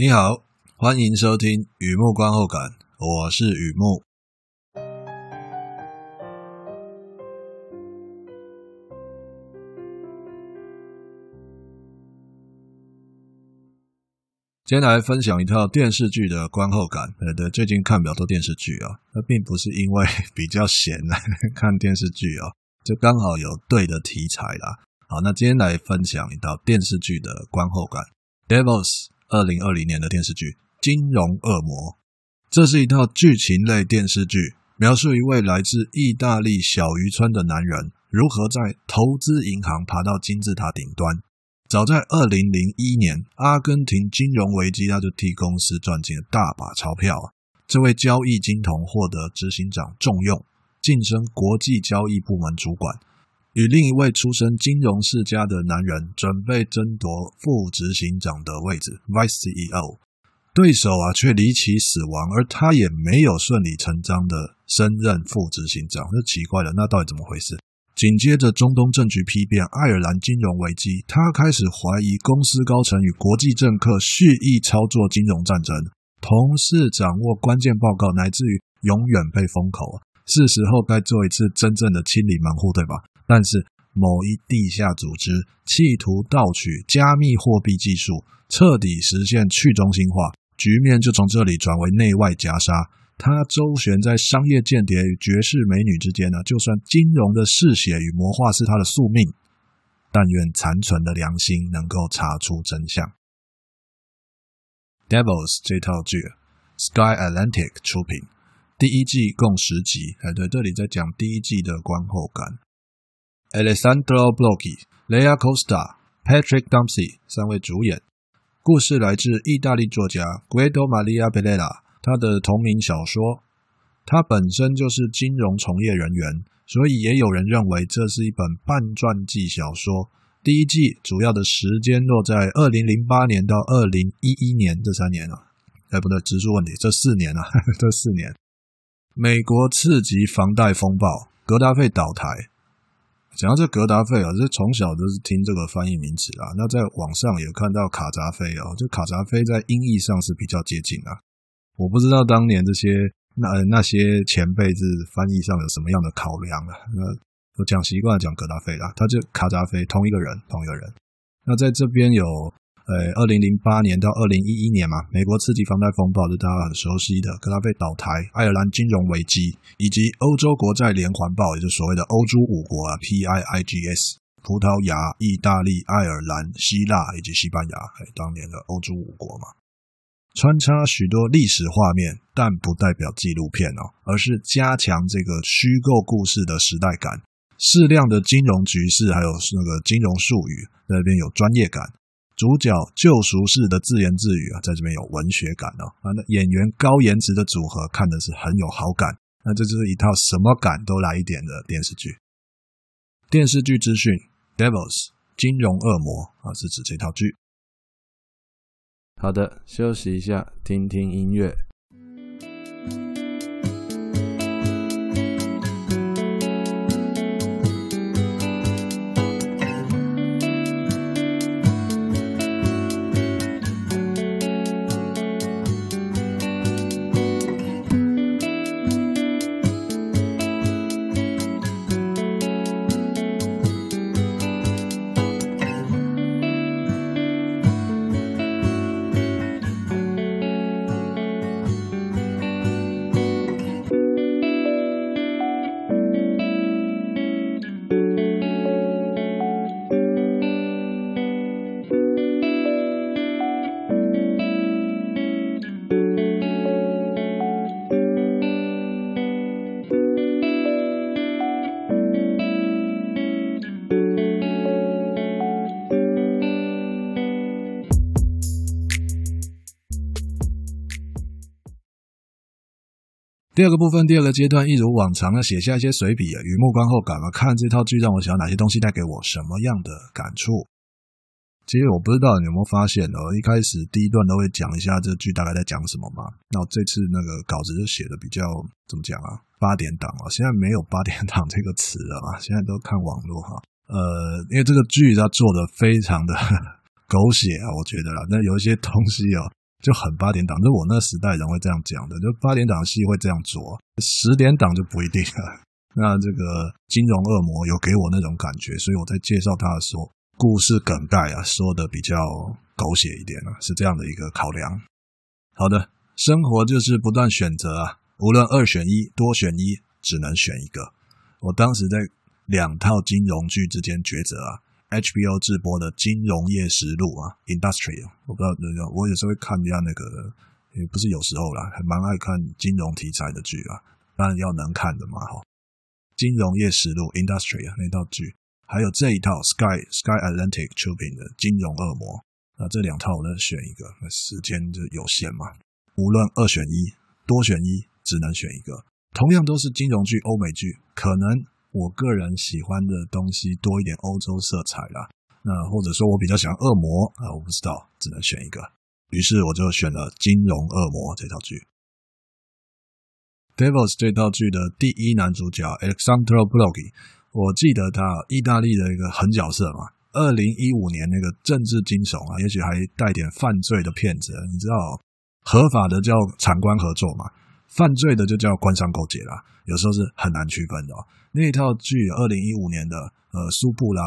你好，欢迎收听雨木观后感，我是雨木。今天来分享一套电视剧的观后感。对对，最近看比较多电视剧啊，那并不是因为 比较闲来 看电视剧啊，就刚好有对的题材啦。好，那今天来分享一套电视剧的观后感，《Devils》。二零二零年的电视剧《金融恶魔》，这是一套剧情类电视剧，描述一位来自意大利小渔村的男人如何在投资银行爬到金字塔顶端。早在二零零一年，阿根廷金融危机，他就替公司赚进了大把钞票。这位交易金童获得执行长重用，晋升国际交易部门主管。与另一位出身金融世家的男人准备争夺副执行长的位置 （Vice CEO），对手啊却离奇死亡，而他也没有顺理成章的升任副执行长，那奇怪了，那到底怎么回事？紧接着中东政局丕变，爱尔兰金融危机，他开始怀疑公司高层与国际政客蓄意操作金融战争，同时掌握关键报告，乃至于永远被封口。是时候该做一次真正的清理门户，对吧？但是，某一地下组织企图盗取加密货币技术，彻底实现去中心化，局面就从这里转为内外夹杀。他周旋在商业间谍与绝世美女之间呢，就算金融的嗜血与魔化是他的宿命，但愿残存的良心能够查出真相。Devils 这套剧，Sky Atlantic 出品，第一季共十集。哎，对，这里在讲第一季的观后感。Alessandro Blocchi、Lea Costa、Patrick Dempsey 三位主演。故事来自意大利作家 Guido Maria Bellela，他的同名小说。他本身就是金融从业人员，所以也有人认为这是一本半传记小说。第一季主要的时间落在二零零八年到二零一一年这三年啊，哎不对，直数问题，这四年啊，这四年。美国次级房贷风暴，格达费倒台。讲到这格达费啊，这从小就是听这个翻译名词啊。那在网上有看到卡扎菲哦，这卡扎菲在音译上是比较接近啊。我不知道当年这些那那些前辈是翻译上有什么样的考量啊。那我讲习惯讲格达费啦，他就卡扎菲同一个人，同一个人。那在这边有。呃，二零零八年到二零一一年嘛，美国次级房贷风暴是大家很熟悉的，格拉贝倒台，爱尔兰金融危机，以及欧洲国债连环爆，也就是所谓的欧洲五国啊，PIIGS，葡萄牙、意大利、爱尔兰、希腊以及西班牙，哎，当年的欧洲五国嘛，穿插许多历史画面，但不代表纪录片哦，而是加强这个虚构故事的时代感，适量的金融局势，还有那个金融术语，在那边有专业感。主角救赎式的自言自语啊，在这边有文学感哦。啊，那演员高颜值的组合看的是很有好感。那这就是一套什么感都来一点的电视剧。电视剧资讯：Devils 金融恶魔啊，是指这套剧。好的，休息一下，听听音乐。第二个部分，第二个阶段，一如往常的写下一些随笔啊，雨幕观后感啊，看这套剧让我想哪些东西带给我什么样的感触。其实我不知道你有没有发现哦，一开始第一段都会讲一下这剧大概在讲什么嘛。那我这次那个稿子就写的比较怎么讲啊？八点档啊，现在没有八点档这个词了嘛，现在都看网络哈。呃，因为这个剧它做的非常的 狗血啊，我觉得啦，那有一些东西哦。就很八点档，就我那时代人会这样讲的，就八点档戏会这样做，十点档就不一定了。那这个金融恶魔有给我那种感觉，所以我在介绍他的时候，故事梗概啊说的比较狗血一点啊，是这样的一个考量。好的，生活就是不断选择啊，无论二选一、多选一，只能选一个。我当时在两套金融剧之间抉择啊。HBO 直播的《金融业实录》啊，Industry，我不知道那个，我有时候会看一下那个，也不是有时候啦，还蛮爱看金融题材的剧啊，当然要能看的嘛，哈。《金融业实录》Industry 啊，那套剧，还有这一套 Sky Sky Atlantic 出品的《金融恶魔》，那这两套我能选一个，时间就有限嘛，无论二选一、多选一，只能选一个。同样都是金融剧、欧美剧，可能。我个人喜欢的东西多一点欧洲色彩啦，那或者说我比较喜欢恶魔啊，我不知道，只能选一个，于是我就选了《金融恶魔》这套剧。Devils 这套剧的第一男主角 Alexandro Bloch，我记得他意大利的一个狠角色嘛，二零一五年那个政治惊悚啊，也许还带点犯罪的片子，你知道，合法的叫产官合作嘛。犯罪的就叫官商勾结啦，有时候是很难区分的哦。那一套剧，二零一五年的，呃，苏布拉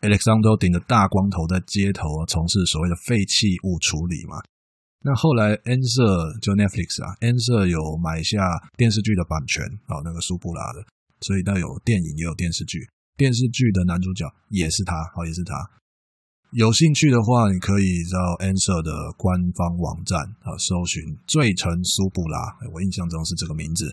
，Alexander 顶着大光头在街头，从事所谓的废弃物处理嘛。那后来 N 社就 Netflix 啊，N 社有买下电视剧的版权啊，那个苏布拉的，所以那有电影也有电视剧，电视剧的男主角也是他，好，也是他。有兴趣的话，你可以到 N 社的官方网站啊，搜寻《罪臣苏布拉》，我印象中是这个名字。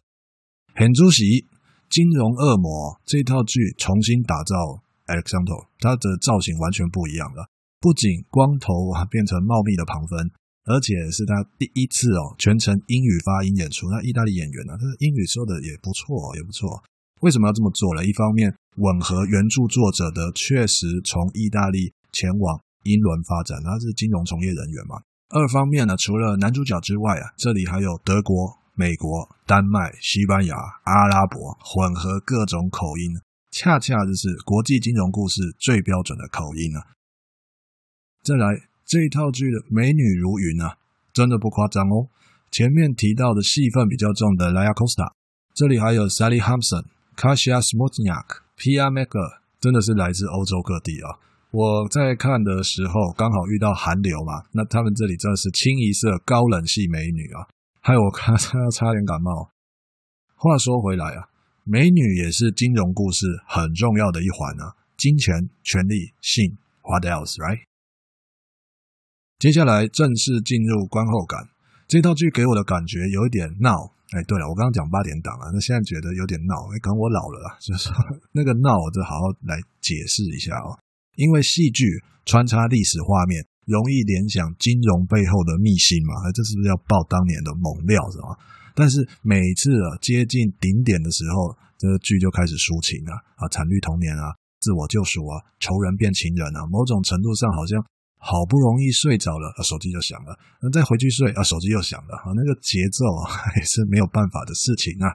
很主席金融恶魔这套剧重新打造 Alexandro，他的造型完全不一样了，不仅光头啊变成茂密的旁分，而且是他第一次哦全程英语发音演出。那意大利演员呢，他的英语说的也不错，也不错。为什么要这么做呢？一方面吻合原著作者的，确实从意大利。前往英伦发展，他是金融从业人员嘛。二方面呢，除了男主角之外啊，这里还有德国、美国、丹麦、西班牙、阿拉伯混合各种口音，恰恰就是国际金融故事最标准的口音啊。再来这一套剧的美女如云啊，真的不夸张哦。前面提到的戏份比较重的 Lia Costa，这里还有 Sally hanson、Kasia Smodniak、Pia Mecker，真的是来自欧洲各地啊。我在看的时候刚好遇到寒流嘛，那他们这里真的是清一色高冷系美女啊，害我看 差差点感冒。话说回来啊，美女也是金融故事很重要的一环啊，金钱、权力、性，what else right？接下来正式进入观后感，这套剧给我的感觉有一点闹。哎，对了，我刚刚讲八点档啊，那现在觉得有点闹，哎，可能我老了啦，就是那个闹，我就好好来解释一下哦。因为戏剧穿插历史画面，容易联想金融背后的秘辛嘛？这是不是要爆当年的猛料是吧？但是每次啊接近顶点的时候，这个剧就开始抒情了啊，惨绿童年啊，自我救赎啊，仇人变情人啊，某种程度上好像好不容易睡着了，啊，手机就响了，那再回去睡啊，手机又响了啊，那个节奏啊 也是没有办法的事情啊。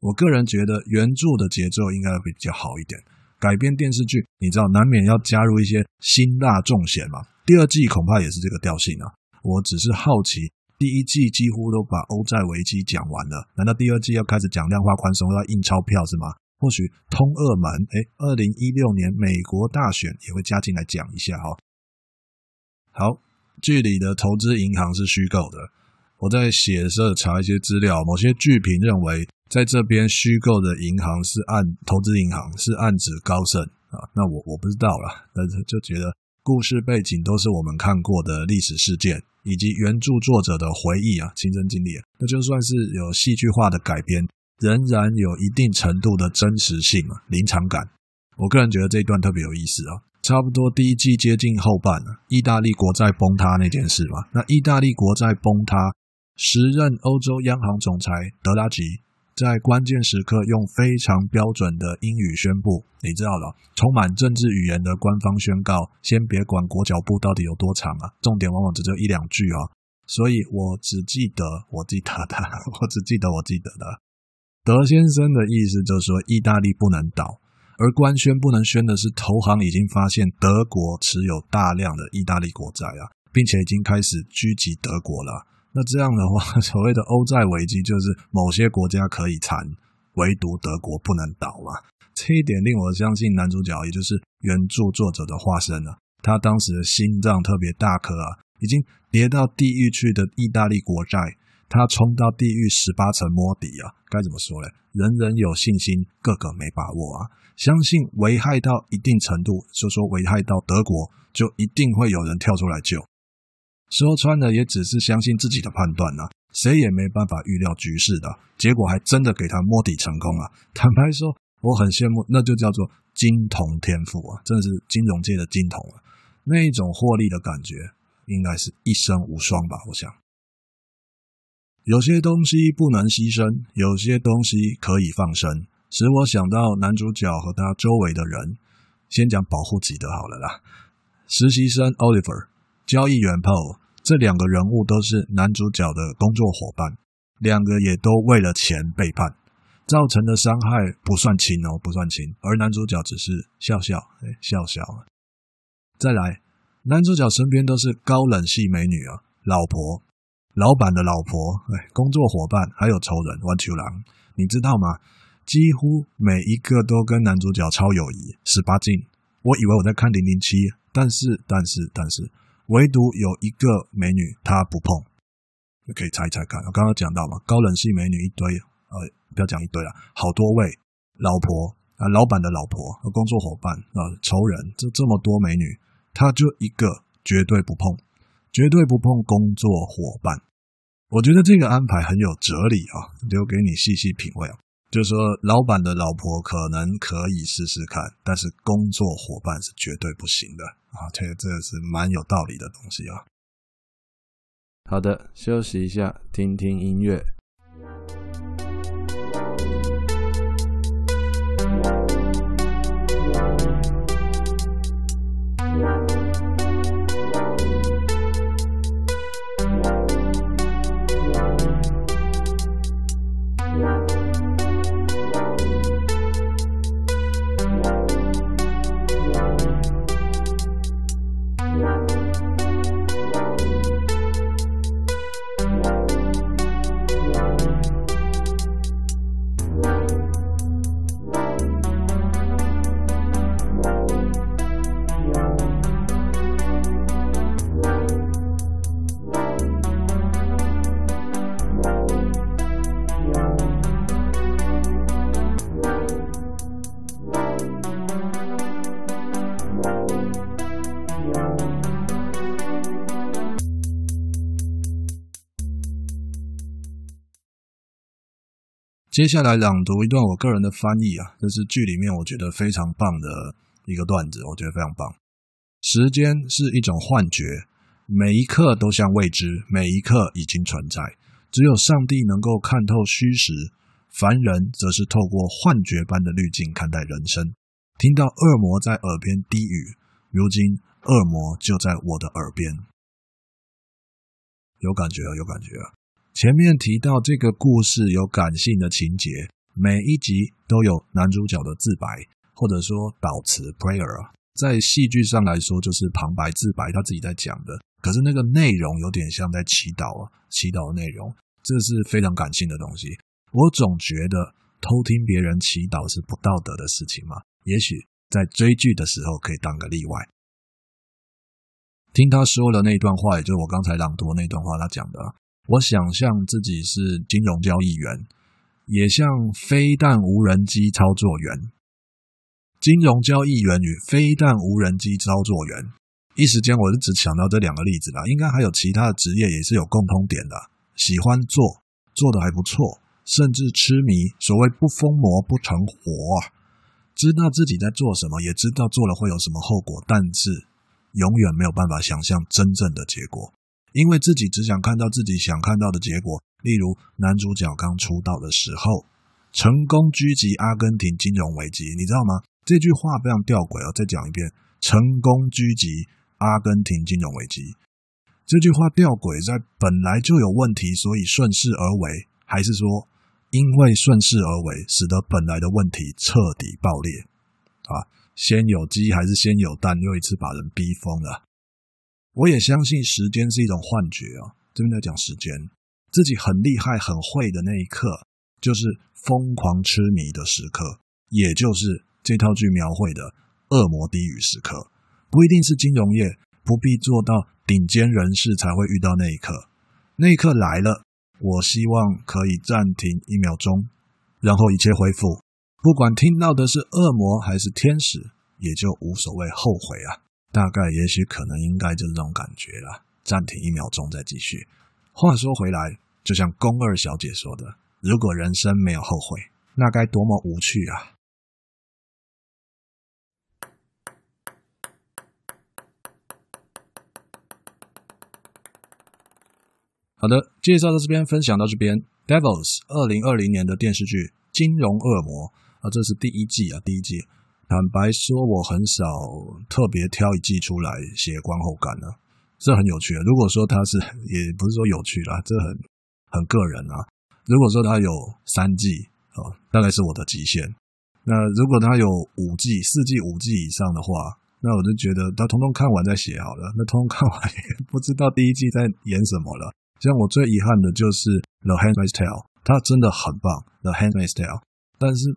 我个人觉得原著的节奏应该会比较好一点。改编电视剧，你知道难免要加入一些辛辣重咸嘛。第二季恐怕也是这个调性啊。我只是好奇，第一季几乎都把欧债危机讲完了，难道第二季要开始讲量化宽松，要印钞票是吗？或许通二门，哎，二零一六年美国大选也会加进来讲一下哈。好，剧里的投资银行是虚构的。我在写的时候查一些资料，某些剧评认为，在这边虚构的银行是暗投资银行，是暗指高盛啊。那我我不知道啦，但是就觉得故事背景都是我们看过的历史事件，以及原著作者的回忆啊，亲身经历啊，那就算是有戏剧化的改编，仍然有一定程度的真实性啊，临场感。我个人觉得这一段特别有意思啊。差不多第一季接近后半了，意大利国债崩塌那件事嘛，那意大利国债崩塌。时任欧洲央行总裁德拉吉在关键时刻用非常标准的英语宣布，你知道了，充满政治语言的官方宣告，先别管裹脚布到底有多长啊，重点往往只有一两句啊，所以我只记得我记得的，我只记得我记得的。德先生的意思就是说，意大利不能倒，而官宣不能宣的是，投行已经发现德国持有大量的意大利国债啊，并且已经开始狙击德国了。那这样的话，所谓的欧债危机就是某些国家可以缠，唯独德国不能倒嘛。这一点令我相信男主角也就是原著作者的化身了。他当时的心脏特别大颗啊，已经跌到地狱去的意大利国债，他冲到地狱十八层摸底啊，该怎么说嘞？人人有信心，个个没把握啊。相信危害到一定程度，就说危害到德国，就一定会有人跳出来救。说穿了，也只是相信自己的判断呐，谁也没办法预料局势的，结果还真的给他摸底成功了。坦白说，我很羡慕，那就叫做金童天赋啊，真的是金融界的金童啊，那一种获利的感觉，应该是一生无双吧。我想，有些东西不能牺牲，有些东西可以放生，使我想到男主角和他周围的人。先讲保护级的好了啦，实习生 Oliver。交易员 Paul 这两个人物都是男主角的工作伙伴，两个也都为了钱背叛，造成的伤害不算轻哦，不算轻。而男主角只是笑笑，哎，笑笑。再来，男主角身边都是高冷系美女啊，老婆、老板的老婆，哎，工作伙伴，还有仇人弯球郎，你知道吗？几乎每一个都跟男主角超友谊，十八禁。我以为我在看零零七，但是，但是，但是。唯独有一个美女，她不碰，你可以猜一猜看。我刚刚讲到嘛，高冷系美女一堆，呃，不要讲一堆了，好多位，老婆啊，老板的老婆和工作伙伴啊，仇人，这这么多美女，她就一个绝对不碰，绝对不碰工作伙伴。我觉得这个安排很有哲理啊，留给你细细品味啊。就是说，老板的老婆可能可以试试看，但是工作伙伴是绝对不行的啊！这这个是蛮有道理的东西啊。好的，休息一下，听听音乐。接下来朗读一段我个人的翻译啊，这是剧里面我觉得非常棒的一个段子，我觉得非常棒。时间是一种幻觉，每一刻都像未知，每一刻已经存在。只有上帝能够看透虚实，凡人则是透过幻觉般的滤镜看待人生。听到恶魔在耳边低语，如今恶魔就在我的耳边，有感觉啊，有感觉啊。前面提到这个故事有感性的情节，每一集都有男主角的自白，或者说祷词 （prayer）。在戏剧上来说，就是旁白自白，他自己在讲的。可是那个内容有点像在祈祷啊，祈祷的内容，这是非常感性的东西。我总觉得偷听别人祈祷是不道德的事情嘛。也许在追剧的时候可以当个例外。听他说的那段话，也就是我刚才朗读的那段话，他讲的。我想象自己是金融交易员，也像飞弹无人机操作员。金融交易员与飞弹无人机操作员，一时间我就只想到这两个例子啦。应该还有其他的职业也是有共通点的，喜欢做，做的还不错，甚至痴迷。所谓不疯魔不成活啊，知道自己在做什么，也知道做了会有什么后果，但是永远没有办法想象真正的结果。因为自己只想看到自己想看到的结果，例如男主角刚出道的时候，成功狙击阿根廷金融危机，你知道吗？这句话非常吊诡哦。再讲一遍，成功狙击阿根廷金融危机，这句话吊诡在本来就有问题，所以顺势而为，还是说因为顺势而为，使得本来的问题彻底爆裂？啊，先有鸡还是先有蛋？又一次把人逼疯了。我也相信时间是一种幻觉啊。这边在讲时间，自己很厉害、很会的那一刻，就是疯狂痴迷的时刻，也就是这套剧描绘的恶魔低语时刻。不一定是金融业，不必做到顶尖人士才会遇到那一刻。那一刻来了，我希望可以暂停一秒钟，然后一切恢复。不管听到的是恶魔还是天使，也就无所谓后悔啊。大概、也许、可能、应该就是这种感觉了。暂停一秒钟再继续。话说回来，就像宫二小姐说的：“如果人生没有后悔，那该多么无趣啊！”好的，介绍到这边，分享到这边。Devils 二零二零年的电视剧《金融恶魔》啊，这是第一季啊，第一季。坦白说，我很少特别挑一季出来写观后感的，这很有趣啊。如果说它是，也不是说有趣啦，这很很个人啊。如果说它有三季啊，大概是我的极限。那如果它有五季、四季、五季以上的话，那我就觉得它通通看完再写好了。那通通看完 也不知道第一季在演什么了。像我最遗憾的就是《The Handmaid's Tale》，它真的很棒，《The Handmaid's Tale》，但是。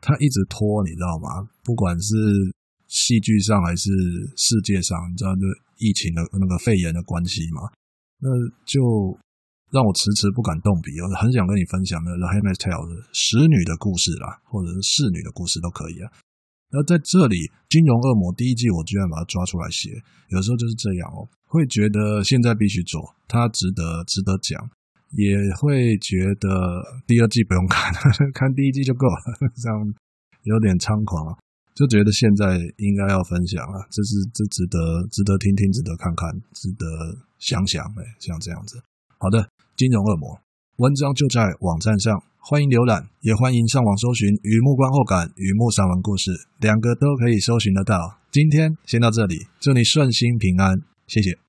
他一直拖，你知道吗？不管是戏剧上还是世界上，你知道，就疫情的那个肺炎的关系嘛，那就让我迟迟不敢动笔。我很想跟你分享的《The Handmaid's Tale》的使女的故事啦，或者是侍女的故事都可以啊。那在这里，《金融恶魔》第一季，我居然把它抓出来写，有时候就是这样哦，会觉得现在必须做，它值得，值得讲。也会觉得第二季不用看了，看第一季就够了，这样有点猖狂啊，就觉得现在应该要分享了，这是这值得值得听听，值得看看，值得想想，哎，像这样子。好的，金融恶魔文章就在网站上，欢迎浏览，也欢迎上网搜寻《雨幕观后感》《雨幕散文故事》，两个都可以搜寻得到。今天先到这里，祝你顺心平安，谢谢。